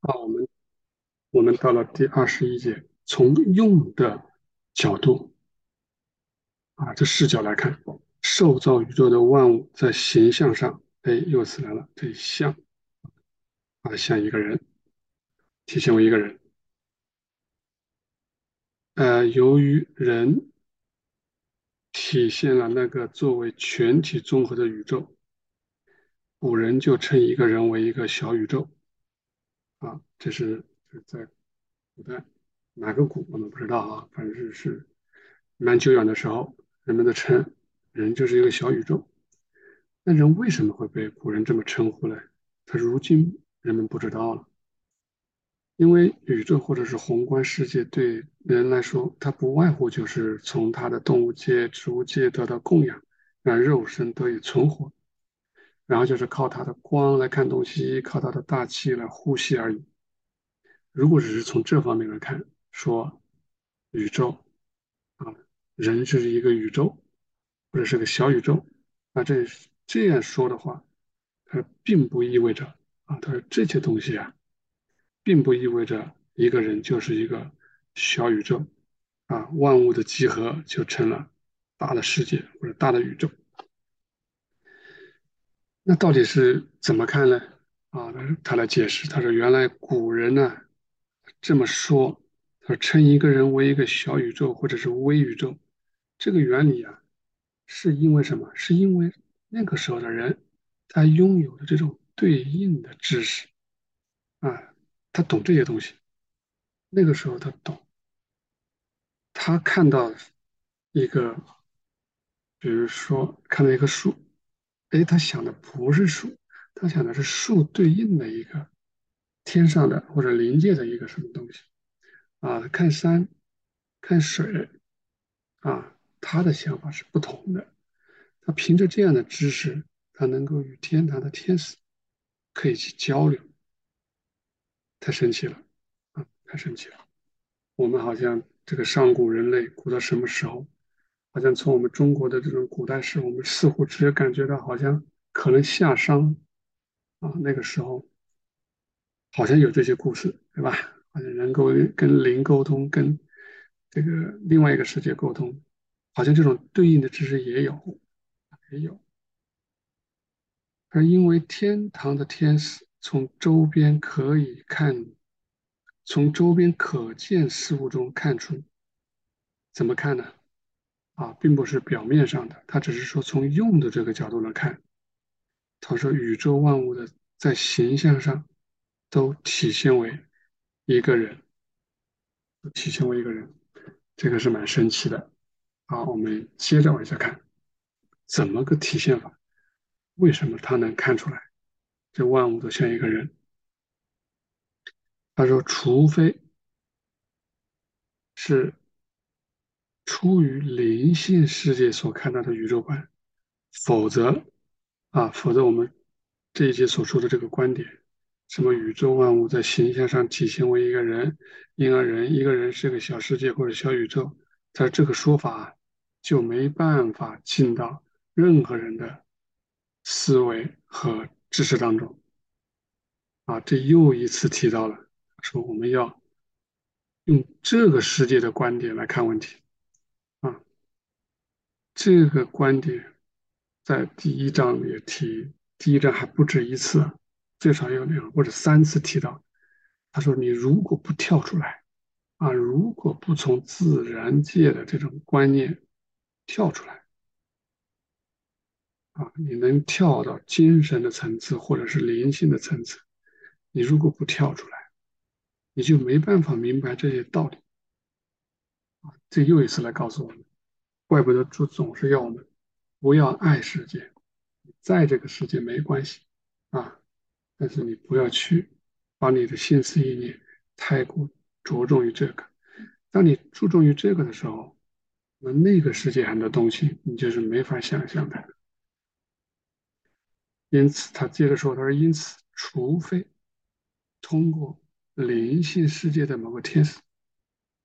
啊，我们我们到了第二十一节，从用的角度啊，这视角来看，受造宇宙的万物在形象上，哎，又次来了，这像啊，像一个人，体现为一个人。呃，由于人体现了那个作为全体综合的宇宙，古人就称一个人为一个小宇宙。啊，这是在古代哪个古我们不知道啊，反正是是蛮久远的时候，人们的称人就是一个小宇宙。那人为什么会被古人这么称呼呢？他如今人们不知道了，因为宇宙或者是宏观世界对人来说，它不外乎就是从它的动物界、植物界得到供养，让肉身得以存活。然后就是靠它的光来看东西，靠它的大气来呼吸而已。如果只是从这方面来看，说宇宙啊，人就是一个宇宙，或者是个小宇宙，那这这样说的话，它并不意味着啊，他说这些东西啊，并不意味着一个人就是一个小宇宙啊，万物的集合就成了大的世界或者大的宇宙。那到底是怎么看呢？啊，他他来解释，他说原来古人呢这么说，他说称一个人为一个小宇宙或者是微宇宙，这个原理啊，是因为什么？是因为那个时候的人他拥有的这种对应的知识啊，他懂这些东西，那个时候他懂，他看到一个，比如说看到一棵树。哎，他想的不是树，他想的是树对应的一个天上的或者临界的一个什么东西啊？看山，看水啊，他的想法是不同的。他凭着这样的知识，他能够与天堂的天使可以去交流，太神奇了啊！太神奇了。我们好像这个上古人类，古到什么时候？好像从我们中国的这种古代史，我们似乎只有感觉到好像可能夏商啊那个时候，好像有这些故事，对吧？好像能够跟灵沟通，跟这个另外一个世界沟通，好像这种对应的知识也有，也有。而因为天堂的天使从周边可以看，从周边可见事物中看出，怎么看呢？啊，并不是表面上的，他只是说从用的这个角度来看，他说宇宙万物的在形象上都体现为一个人，体现为一个人，这个是蛮神奇的。好，我们接着往下看，怎么个体现法？为什么他能看出来这万物都像一个人？他说，除非是。出于灵性世界所看到的宇宙观，否则，啊，否则我们这一节所说的这个观点，什么宇宙万物在形象上体现为一个人，因而人一个人是个小世界或者小宇宙，在这个说法就没办法进到任何人的思维和知识当中。啊，这又一次提到了，说我们要用这个世界的观点来看问题。这个观点在第一章也提，第一章还不止一次，最少有两或者三次提到。他说：“你如果不跳出来，啊，如果不从自然界的这种观念跳出来，啊，你能跳到精神的层次或者是灵性的层次，你如果不跳出来，你就没办法明白这些道理。”啊，这又一次来告诉我们。怪不得主总是要我们不要爱世界，在这个世界没关系啊，但是你不要去把你的心思意念太过着重于这个。当你注重于这个的时候，那那个世界很多东西你就是没法想象的。因此，他接着说：“他说，因此，除非通过灵性世界的某个天使。”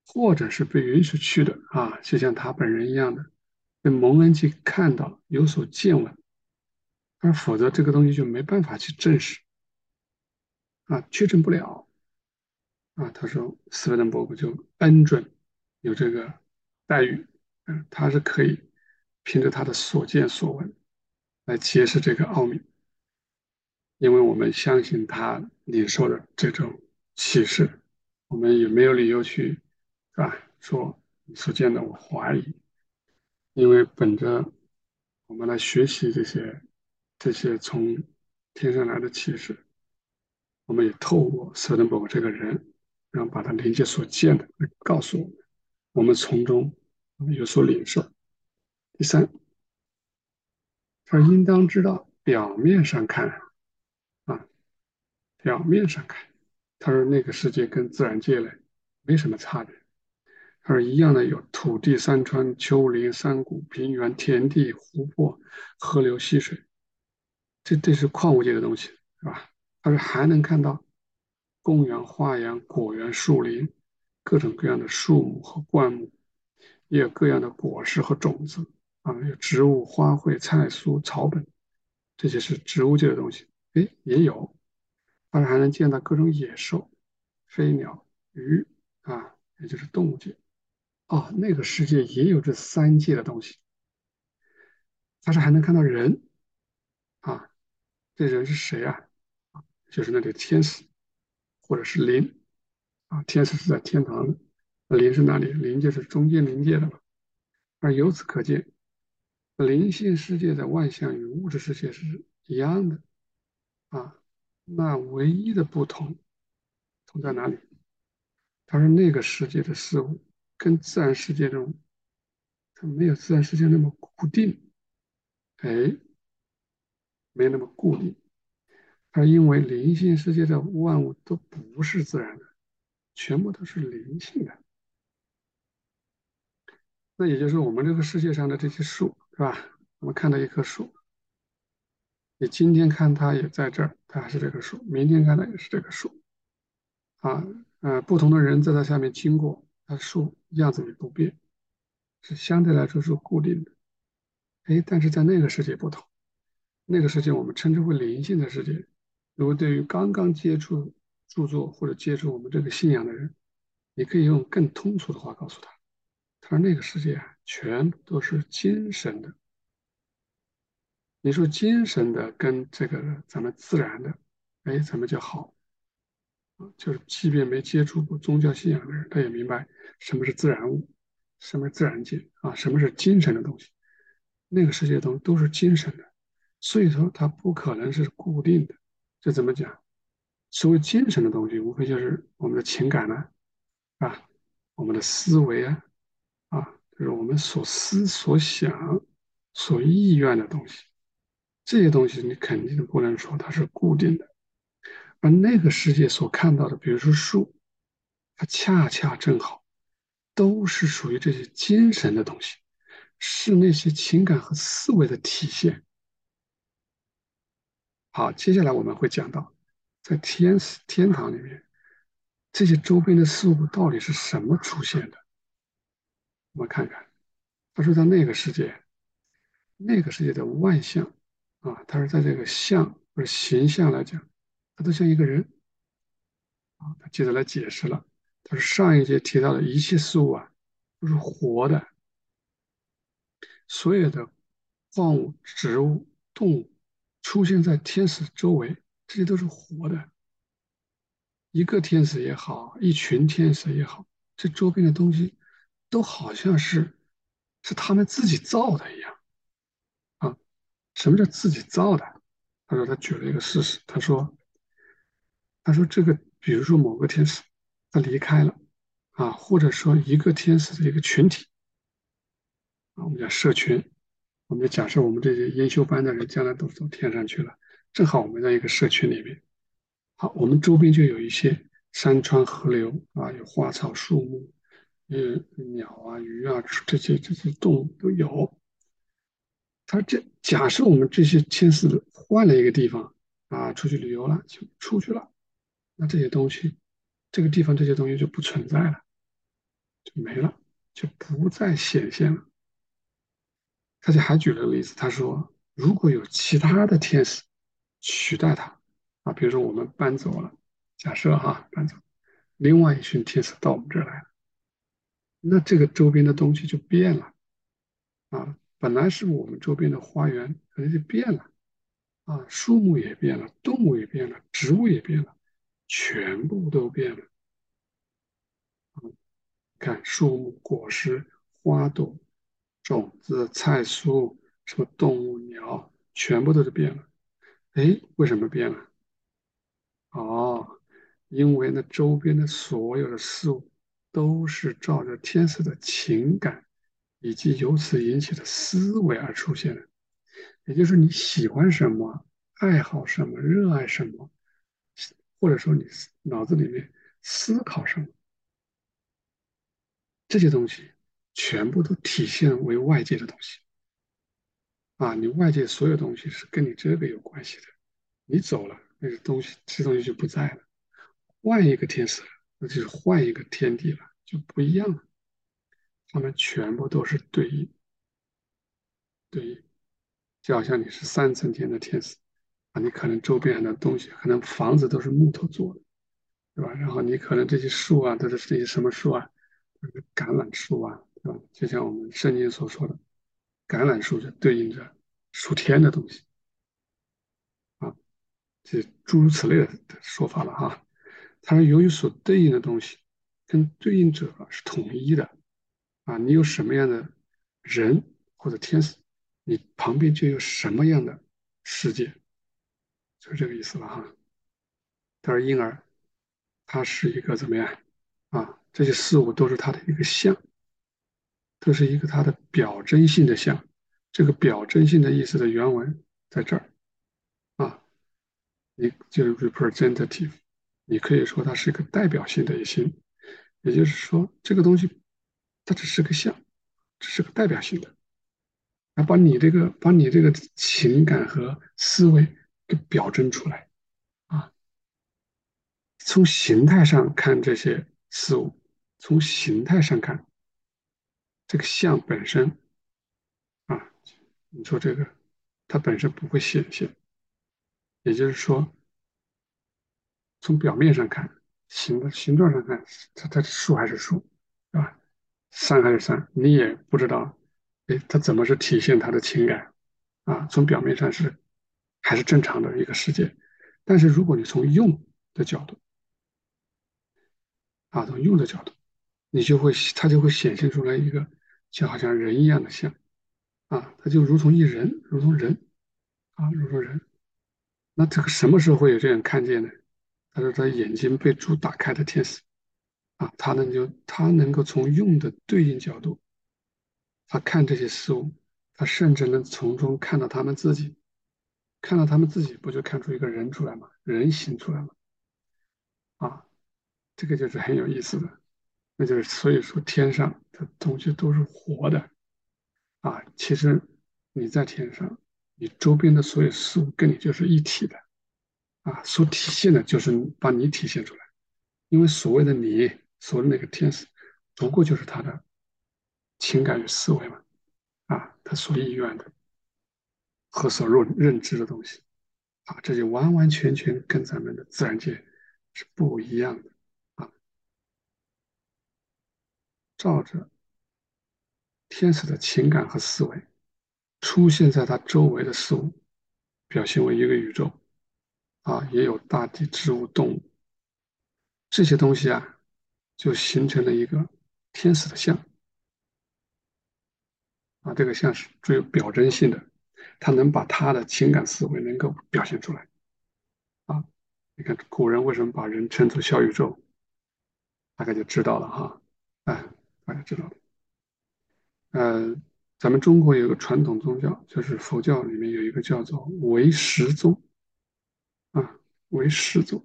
或者是被允许去的啊，就像他本人一样的，被蒙恩去看到、有所见闻，而否则这个东西就没办法去证实。啊，确证不了。啊，他说斯威登伯格就恩准有这个待遇，嗯，他是可以凭着他的所见所闻来揭示这个奥秘，因为我们相信他领受的这种启示，我们也没有理由去，是吧？说你所见的我怀疑，因为本着我们来学习这些这些从天上来的启示，我们也透过舍登伯这个人。然后把他灵界所见的告诉我们，我们从中有所领受。第三，他应当知道，表面上看，啊，表面上看，他说那个世界跟自然界呢没什么差别，而一样的有土地、山川、丘陵、山谷、平原、田地、湖泊、河流、溪水，这这是矿物界的东西，是吧？他说还能看到。公园、花园、果园、树林，各种各样的树木和灌木，也有各样的果实和种子啊，有植物、花卉、菜蔬、草本，这些是植物界的东西。哎，也有，但是还能见到各种野兽、飞鸟、鱼啊，也就是动物界。哦，那个世界也有这三界的东西。但是还能看到人啊，这人是谁啊？就是那个天使。或者是灵啊，天使是在天堂的，灵是哪里？灵就是中间灵界的嘛。而由此可见，灵性世界的万象与物质世界是一样的啊。那唯一的不同，同在哪里？他说那个世界的事物跟自然世界中，它没有自然世界那么固定，哎，没那么固定。而因为灵性世界的万物都不是自然的，全部都是灵性的。那也就是我们这个世界上的这些树，是吧？我们看到一棵树，你今天看它也在这儿，它还是这棵树；明天看它也是这棵树。啊，呃，不同的人在它下面经过，它树样子也不变，是相对来说是固定的。哎，但是在那个世界不同，那个世界我们称之为灵性的世界。如果对于刚刚接触著作或者接触我们这个信仰的人，你可以用更通俗的话告诉他：他说那个世界啊，全都是精神的。你说精神的跟这个咱们自然的，哎，咱们就好？就是即便没接触过宗教信仰的人，他也明白什么是自然物，什么是自然界啊，什么是精神的东西。那个世界东都是精神的，所以说它不可能是固定的。这怎么讲？所谓精神的东西，无非就是我们的情感呢，啊，我们的思维啊，啊，就是我们所思所想、所意愿的东西。这些东西你肯定不能说它是固定的。而那个世界所看到的，比如说树，它恰恰正好都是属于这些精神的东西，是那些情感和思维的体现。好，接下来我们会讲到，在天天堂里面，这些周边的事物到底是什么出现的？我们看看，他说在那个世界，那个世界的万象啊，他是在这个象或者形象来讲，他都像一个人啊。他接着来解释了，他说上一节提到的一切事物啊，都是活的，所有的矿物、植物、动物。出现在天使周围，这些都是活的。一个天使也好，一群天使也好，这周边的东西都好像是是他们自己造的一样啊。什么叫自己造的？他说他举了一个事实，他说他说这个，比如说某个天使他离开了啊，或者说一个天使的一个群体啊，我们叫社群。我们就假设我们这些研修班的人将来都走天上去了，正好我们在一个社群里面。好，我们周边就有一些山川河流啊，有花草树木，有鸟啊、鱼啊这些这些动物都有。他这假设我们这些天使换了一个地方啊，出去旅游了，就出去了，那这些东西，这个地方这些东西就不存在了，就没了，就不再显现了。他就还举了个例子，他说，如果有其他的天使取代他，啊，比如说我们搬走了，假设哈搬走，另外一群天使到我们这儿来了，那这个周边的东西就变了啊！本来是我们周边的花园，可能就变了啊，树木也变了，动物也变了，植物也变了，全部都变了。看树木、果实、花朵、种子、菜蔬，什么动物、鸟，全部都是变了。哎，为什么变了？哦，因为那周边的所有的事物都是照着天使的情感以及由此引起的思维而出现的。也就是你喜欢什么、爱好什么、热爱什么，或者说你脑子里面思考什么。这些东西全部都体现为外界的东西啊！你外界所有东西是跟你这个有关系的，你走了，那个东西，这东西就不在了。换一个天使了，那就是换一个天地了，就不一样了。他们全部都是对应，对应，就好像你是三层天的天使，啊你可能周边的东西，可能房子都是木头做的，对吧？然后你可能这些树啊，都是这些什么树啊？橄榄树啊，对吧？就像我们圣经所说的，橄榄树就对应着属天的东西啊，这诸如此类的说法了哈。它由于所对应的东西跟对应者是统一的啊，你有什么样的人或者天使，你旁边就有什么样的世界，就是这个意思了哈。他说婴儿，他是一个怎么样啊？这些事物都是他的一个像，都是一个他的表征性的像。这个表征性的意思的原文在这儿啊，你就是 representative，你可以说它是一个代表性的一些，也就是说这个东西它只是个像，只是个代表性的，来把你这个把你这个情感和思维给表征出来啊。从形态上看这些事物。从形态上看，这个像本身啊，你说这个它本身不会显现，也就是说，从表面上看，形形状上看，它它树还是树，是吧？山还是山，你也不知道，哎，它怎么是体现它的情感啊？从表面上是还是正常的一个世界，但是如果你从用的角度啊，从用的角度。你就会，它就会显现出来一个，就好像人一样的像，啊，它就如同一人，如同人，啊，如同人。那这个什么时候会有这样看见呢？他说他眼睛被主打开的天使，啊，他能就他能够从用的对应角度，他看这些事物，他甚至能从中看到他们自己，看到他们自己，不就看出一个人出来吗？人形出来吗，啊，这个就是很有意思的。那就是所以说，天上的东西都是活的啊。其实你在天上，你周边的所有事物跟你就是一体的啊。所体现的就是把你体现出来，因为所谓的你，所谓的那个天使，不过就是他的情感与思维嘛啊，他所意愿的和所认认知的东西啊，这就完完全全跟咱们的自然界是不一样的啊。照着天使的情感和思维出现在他周围的事物，表现为一个宇宙啊，也有大地、植物、动物这些东西啊，就形成了一个天使的像啊。这个像是具有表征性的，他能把他的情感思维能够表现出来啊。你看古人为什么把人称作小宇宙，大概就知道了哈，哎。大家知道了，呃，咱们中国有个传统宗教，就是佛教里面有一个叫做唯识宗，啊，唯识宗，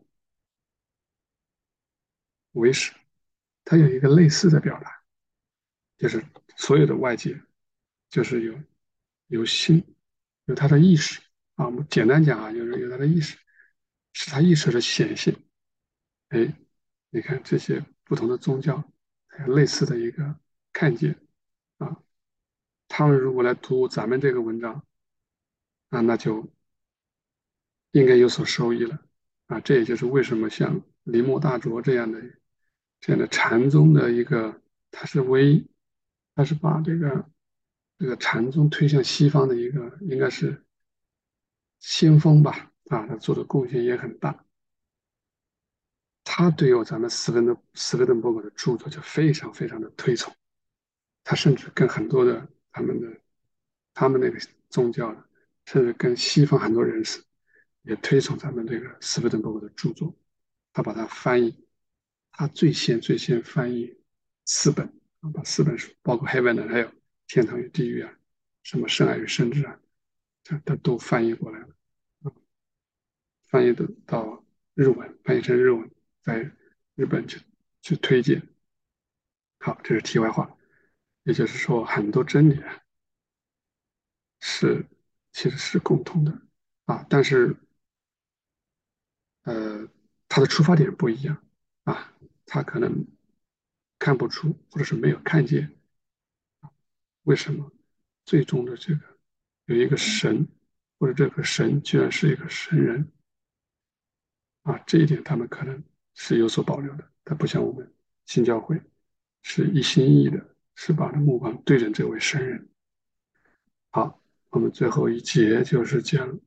唯识，它有一个类似的表达，就是所有的外界，就是有有心，有他的意识啊，我们简单讲啊，就是有他的意识，是他意识的显现。哎，你看这些不同的宗教。还有类似的一个看见啊，他们如果来读咱们这个文章啊，那就应该有所收益了啊。这也就是为什么像铃木大拙这样的这样的禅宗的一个，他是唯一，他是把这个这个禅宗推向西方的一个，应该是先锋吧，啊，他做的贡献也很大。他对有咱们斯文的斯文登伯格的著作就非常非常的推崇，他甚至跟很多的他们的他们那个宗教的，甚至跟西方很多人士也推崇咱们这个斯文登伯格的著作，他把它翻译，他最先最先翻译四本啊，把四本书，包括《Heaven》还有《天堂与地狱》啊，什么《圣爱与圣智》啊，这他都翻译过来了啊，翻译的到日文，翻译成日文。在日本去去推荐，好，这是题外话。也就是说，很多真理啊，是其实是共通的啊，但是呃，它的出发点不一样啊，他可能看不出，或者是没有看见为什么最终的这个有一个神，或者这个神居然是一个神人啊，这一点他们可能。是有所保留的，他不像我们新教会是一心一意的，是把的目光对准这位神人。好，我们最后一节就是讲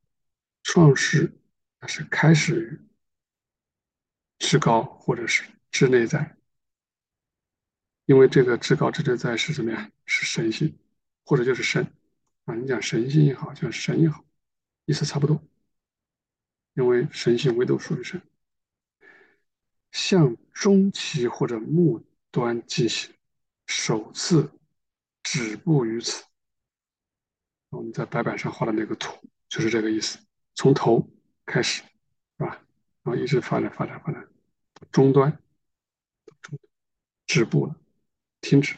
创世，它是开始于至高或者是至内在，因为这个至高至内在是什么呀？是神性，或者就是神啊。你讲神性也好，讲神也好，意思差不多，因为神性唯独属于神。向中期或者末端进行，首次止步于此。我们在白板上画的那个图就是这个意思，从头开始，是吧？然后一直发展发展发展，终端，终止步了，停止。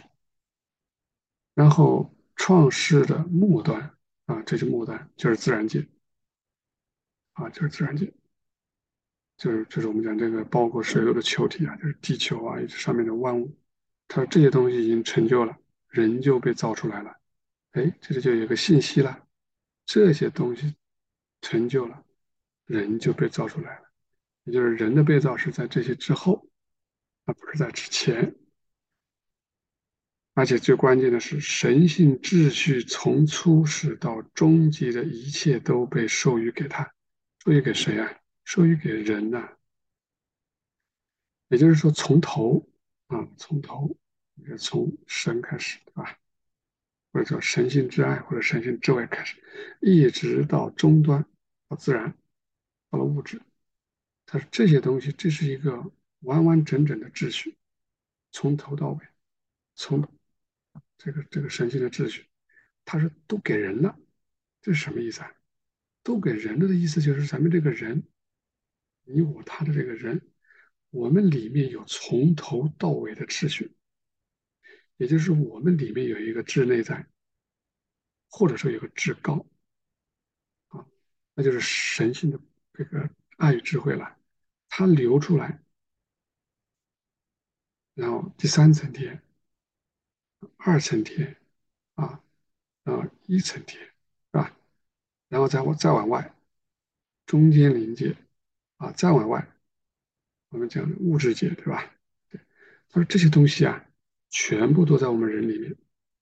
然后创世的末端啊，这是末端，就是自然界，啊，就是自然界。就是就是我们讲这个，包括所有的球体啊，就是地球啊，以及上面的万物，它这些东西已经成就了，人就被造出来了。哎，这里就有个信息了，这些东西成就了，人就被造出来了。也就是人的被造是在这些之后，而不是在之前。而且最关键的是，神性秩序从初始到终极的一切都被授予给他，授予给谁啊？授予给人呐，也就是说，从头啊，从头，从神开始，对吧？或者叫神性之爱，或者神性之外开始，一直到终端，到自然，到了物质。他说这些东西，这是一个完完整整的秩序，从头到尾，从这个这个神性的秩序，他是都给人了，这是什么意思啊？都给人了的意思就是咱们这个人。你我他的这个人，我们里面有从头到尾的秩序，也就是我们里面有一个至内在，或者说有个至高，啊，那就是神性的这个爱与智慧了，它流出来，然后第三层天，二层天，啊，然后一层天，是吧？然后再往再往外，中间临界。啊，再往外，我们讲物质界，对吧？对，他说这些东西啊，全部都在我们人里面，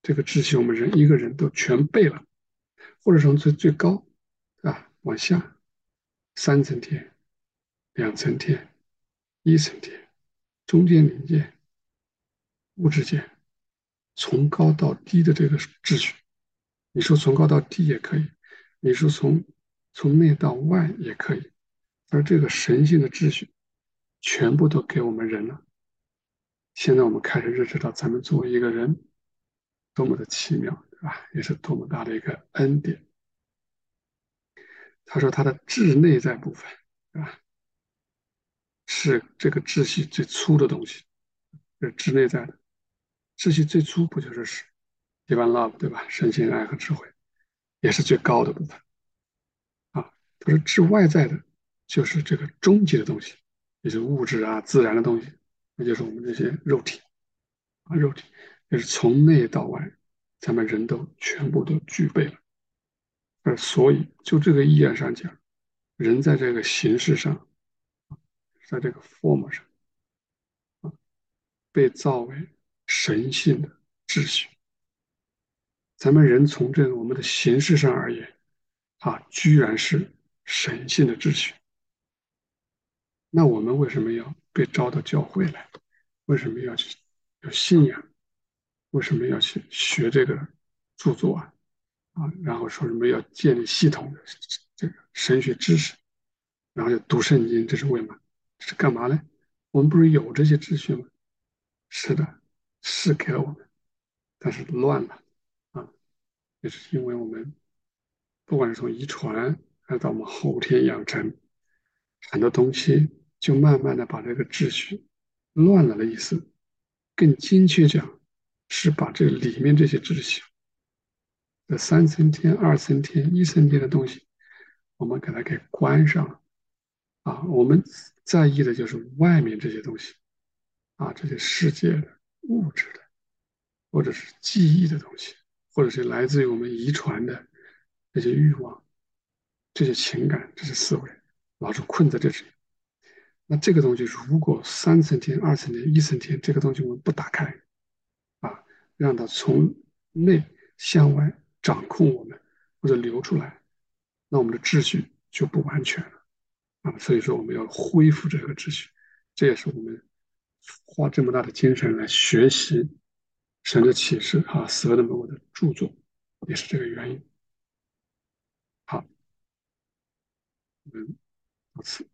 这个秩序我们人一个人都全背了，或者从最最高，啊？往下，三层天，两层天，一层天，中间临界，物质界，从高到低的这个秩序，你说从高到低也可以，你说从从内到外也可以。而这个神性的秩序，全部都给我们人了。现在我们开始认识到，咱们作为一个人，多么的奇妙，对吧？也是多么大的一个恩典。他说，他的智内在部分，对吧？是这个秩序最粗的东西，是智内在的。秩序最初不就是是 divine love，对吧？神性爱和智慧，也是最高的部分。啊，他说至外在的。就是这个终极的东西，也就是物质啊、自然的东西，那就是我们这些肉体啊，肉体，就是从内到外，咱们人都全部都具备了。而所以，就这个意义上讲，人在这个形式上，在这个 form 上啊，被造为神性的秩序。咱们人从这个我们的形式上而言，啊，居然是神性的秩序。那我们为什么要被招到教会来？为什么要去有信仰？为什么要去学这个著作啊？啊，然后说什么要建立系统的这个神学知识，然后要读圣经，这是为嘛？这是干嘛呢？我们不是有这些秩序吗？是的，是给了我们，但是乱了啊！也是因为我们不管是从遗传，还是到我们后天养成，很多东西就慢慢的把这个秩序乱了的意思。更精确讲，是把这里面这些秩序的三层天、二层天、一层天的东西，我们给它给关上了啊！我们在意的就是外面这些东西。啊，这些世界的物质的，或者是记忆的东西，或者是来自于我们遗传的这些欲望、这些情感、这些思维，老是困在这里。那这个东西，如果三层天、二层天、一层天，这个东西我们不打开，啊，让它从内向外掌控我们，或者流出来，那我们的秩序就不完全了。啊，所以说我们要恢复这个秩序，这也是我们。花这么大的精神来学习神的启示啊，死了那么多的著作，也是这个原因。好，嗯，到此。